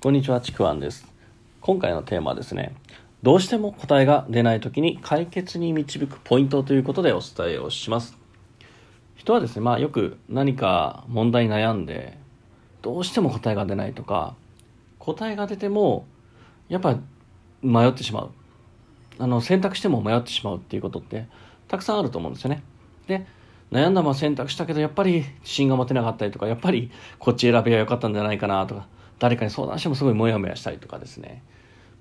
こんにちは、ちくわんです。今回のテーマはですね、どうしても答えが出ないときに解決に導くポイントということでお伝えをします。人はですね、まあよく何か問題に悩んで、どうしても答えが出ないとか、答えが出ても、やっぱ迷ってしまう。あの、選択しても迷ってしまうっていうことってたくさんあると思うんですよね。で、悩んだまま選択したけど、やっぱり自信が持てなかったりとか、やっぱりこっち選べばよかったんじゃないかなとか、誰かに相談してもすごいモヤモヤしたりとかですね。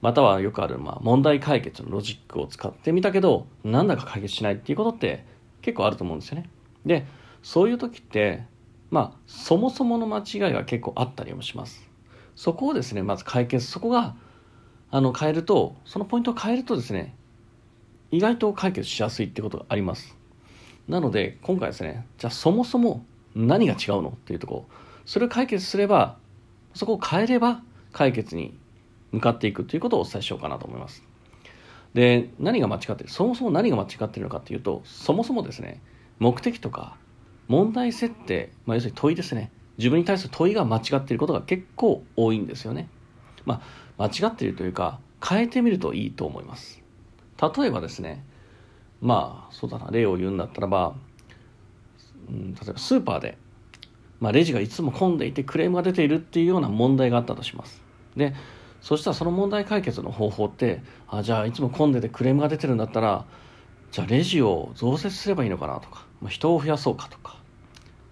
またはよくある、まあ、問題解決のロジックを使ってみたけど、なんだか解決しないっていうことって結構あると思うんですよね。で、そういう時って、まあ、そもそもの間違いが結構あったりもします。そこをですね、まず解決、そこが、あの、変えると、そのポイントを変えるとですね、意外と解決しやすいってことがあります。なので、今回ですね、じゃあそもそも何が違うのっていうとこ、それを解決すれば、そこを変えれば解決に向かっていくということをお伝えしようかなと思います。で、何が間違ってる？そもそも何が間違ってるのかというと、そもそもですね、目的とか問題設定、まあ、要するに問いですね。自分に対する問いが間違っていることが結構多いんですよね。まあ、間違っているというか、変えてみるといいと思います。例えばですね、まあ、そうだな、例を言うんだったらば、うん、例えばスーパーでまあ、レジがいつも混んでいてクレームが出ているっていうような問題があったとします。で、そしたらその問題解決の方法って、あ、じゃあいつも混んでてクレームが出てるんだったら、じゃあレジを増設すればいいのかなとか、まあ、人を増やそうかとか、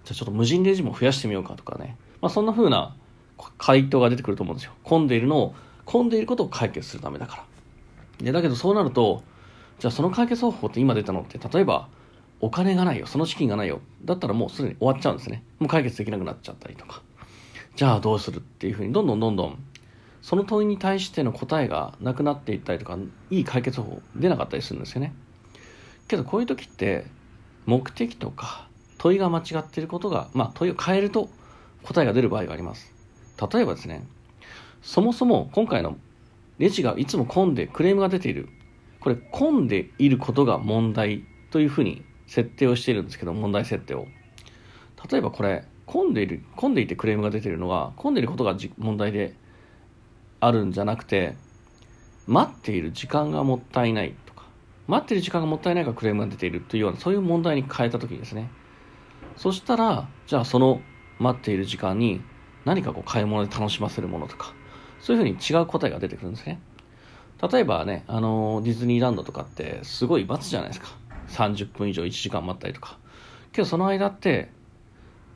じゃあちょっと無人レジも増やしてみようかとかね。まあ、そんな風な回答が出てくると思うんですよ。混んでいるのを、混んでいることを解決するためだから。で、だけどそうなると、じゃあその解決方法って今出たのって、例えば、お金がないよ、その資金がないよ、だったらもうすでに終わっちゃうんですね。もう解決できなくなっちゃったりとか。じゃあどうするっていうふうに、どんどんどんどん、その問いに対しての答えがなくなっていったりとか、いい解決法出なかったりするんですよね。けどこういう時って、目的とか問いが間違っていることが、まあ問いを変えると答えが出る場合があります。例えばですね、そもそも今回のレジがいつも混んでクレームが出ている。これ混んでいることが問題というふうに設定をしているんですけど、問題設定を。例えばこれ、混んでいる、混んでいてクレームが出ているのは、混んでいることが問題であるんじゃなくて、待っている時間がもったいないとか、待っている時間がもったいないからクレームが出ているというような、そういう問題に変えたときにですね、そしたら、じゃあその待っている時間に何かこう買い物で楽しませるものとか、そういうふうに違う答えが出てくるんですね。例えばね、あのディズニーランドとかってすごい待つじゃないですか。30分以上1時間待ったりとか。けどその間って、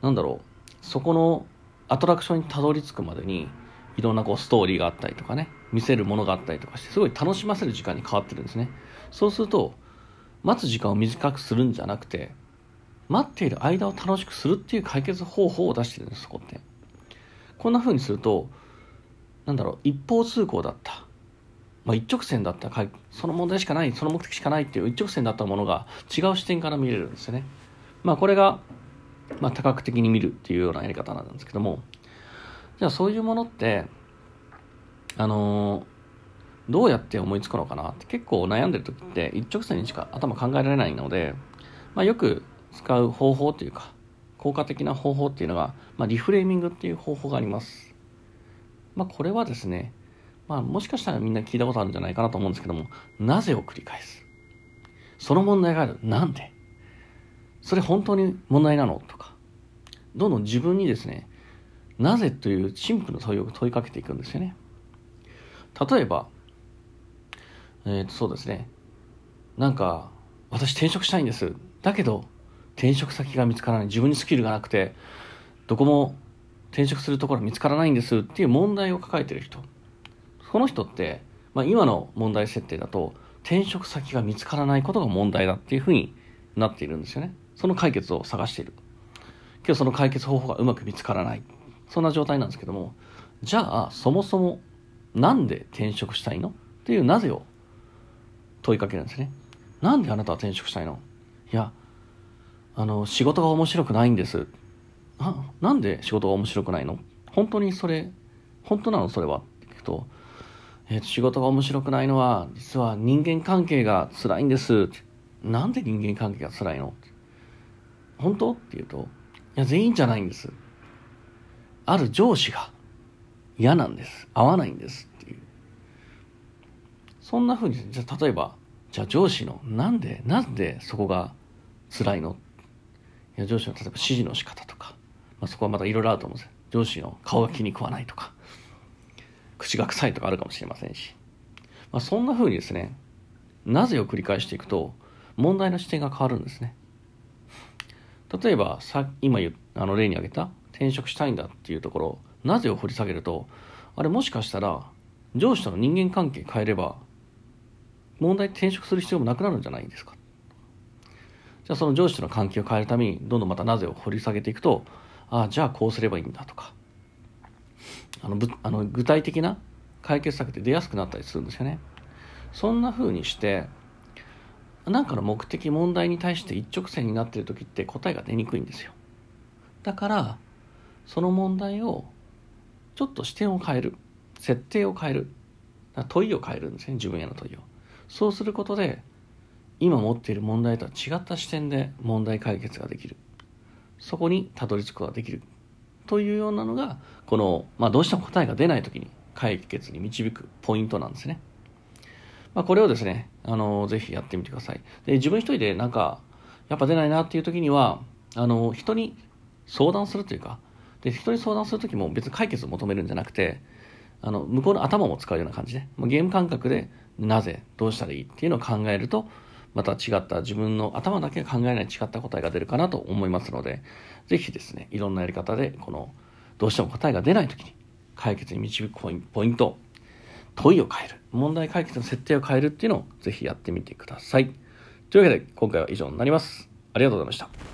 なんだろう、そこのアトラクションにたどり着くまでに、いろんなこうストーリーがあったりとかね、見せるものがあったりとかして、すごい楽しませる時間に変わってるんですね。そうすると、待つ時間を短くするんじゃなくて、待っている間を楽しくするっていう解決方法を出してるんです、そこって。こんな風にすると、なんだろう、一方通行だった。まあ、一直線だったその問題しかないその目的しかないっていう一直線だったものが違う視点から見れるんですよね。まあ、これが、まあ、多角的に見るっていうようなやり方なんですけどもじゃあそういうものってあのー、どうやって思いつくのかなって結構悩んでる時って一直線にしか頭考えられないので、まあ、よく使う方法というか効果的な方法っていうのが、まあ、リフレーミングっていう方法があります。まあ、これはですねまあ、もしかしたらみんな聞いたことあるんじゃないかなと思うんですけども、なぜを繰り返す？その問題がある。なんで？それ本当に問題なの？とか、どんどん自分にですね、なぜというシンプルな問いを問いかけていくんですよね。例えば、えっ、ー、と、そうですね。なんか、私転職したいんです。だけど、転職先が見つからない。自分にスキルがなくて、どこも転職するところ見つからないんですっていう問題を抱えてる人。この人って、まあ、今の問題設定だと転職先が見つからないことが問題だっていうふうになっているんですよね。その解決を探している。けどその解決方法がうまく見つからない。そんな状態なんですけども、じゃあそもそもなんで転職したいのっていうなぜを問いかけるんですね。なんであなたは転職したいの？いや、あの、仕事が面白くないんです。あ、なんで仕事が面白くないの？本当にそれ、本当なの？それはって聞くと、えー、仕事が面白くないのは、実は人間関係が辛いんです。なんで人間関係が辛いの？本当？って言うと、いや、全員じゃないんです。ある上司が嫌なんです。合わないんですっていう。そんな風に、じゃ例えば、じゃあ上司の、なんで、なんでそこが辛いの？いや上司の例えば指示の仕方とか、まあ、そこはまたいろいろあると思うんですよ。上司の顔が気に食わないとか、口が臭いとかあるかもしれませんし。まあ、そんな風にですね、なぜを繰り返していくと、問題の視点が変わるんですね。例えば、さ今言あの例に挙げた転職したいんだっていうところ、なぜを掘り下げると、あれもしかしたら、上司との人間関係変えれば、問題転職する必要もなくなるんじゃないですか。じゃあその上司との関係を変えるために、どんどんまたなぜを掘り下げていくと、ああ、じゃあこうすればいいんだとか、あのぶあの具体的な解決策って出やすくなったりするんですよね。そんな風にして、なんかの目的問題に対して一直線になってる時って答えが出にくいんですよ。だからその問題をちょっと視点を変える。設定を変える。問いを変えるんですね自分への問いを。そうすることで今持っている問題とは違った視点で問題解決ができる。そこにたどり着くことができる。というようなのがこの、まあ、どうしても答えが出ない時に解決に導くポイントなんですねまあ、これをですね、あの、ぜひやってみてください。で、自分一人でなんか、やっぱ出ないなっていう時には、あの、人に相談するというか、で、人に相談する時も別に解決を求めるんじゃなくて、あの、向こうの頭も使うような感じで、もうゲーム感覚で、なぜ、どうしたらいいっていうのを考えると、また違った自分の頭だけが考えない違った答えが出るかなと思いますので、ぜひですね、いろんなやり方で、この、どうしても答えが出ない時に解決に導くポイント問いを変える。問題解決の設定を変えるっていうのをぜひやってみてください。というわけで今回は以上になります。ありがとうございました。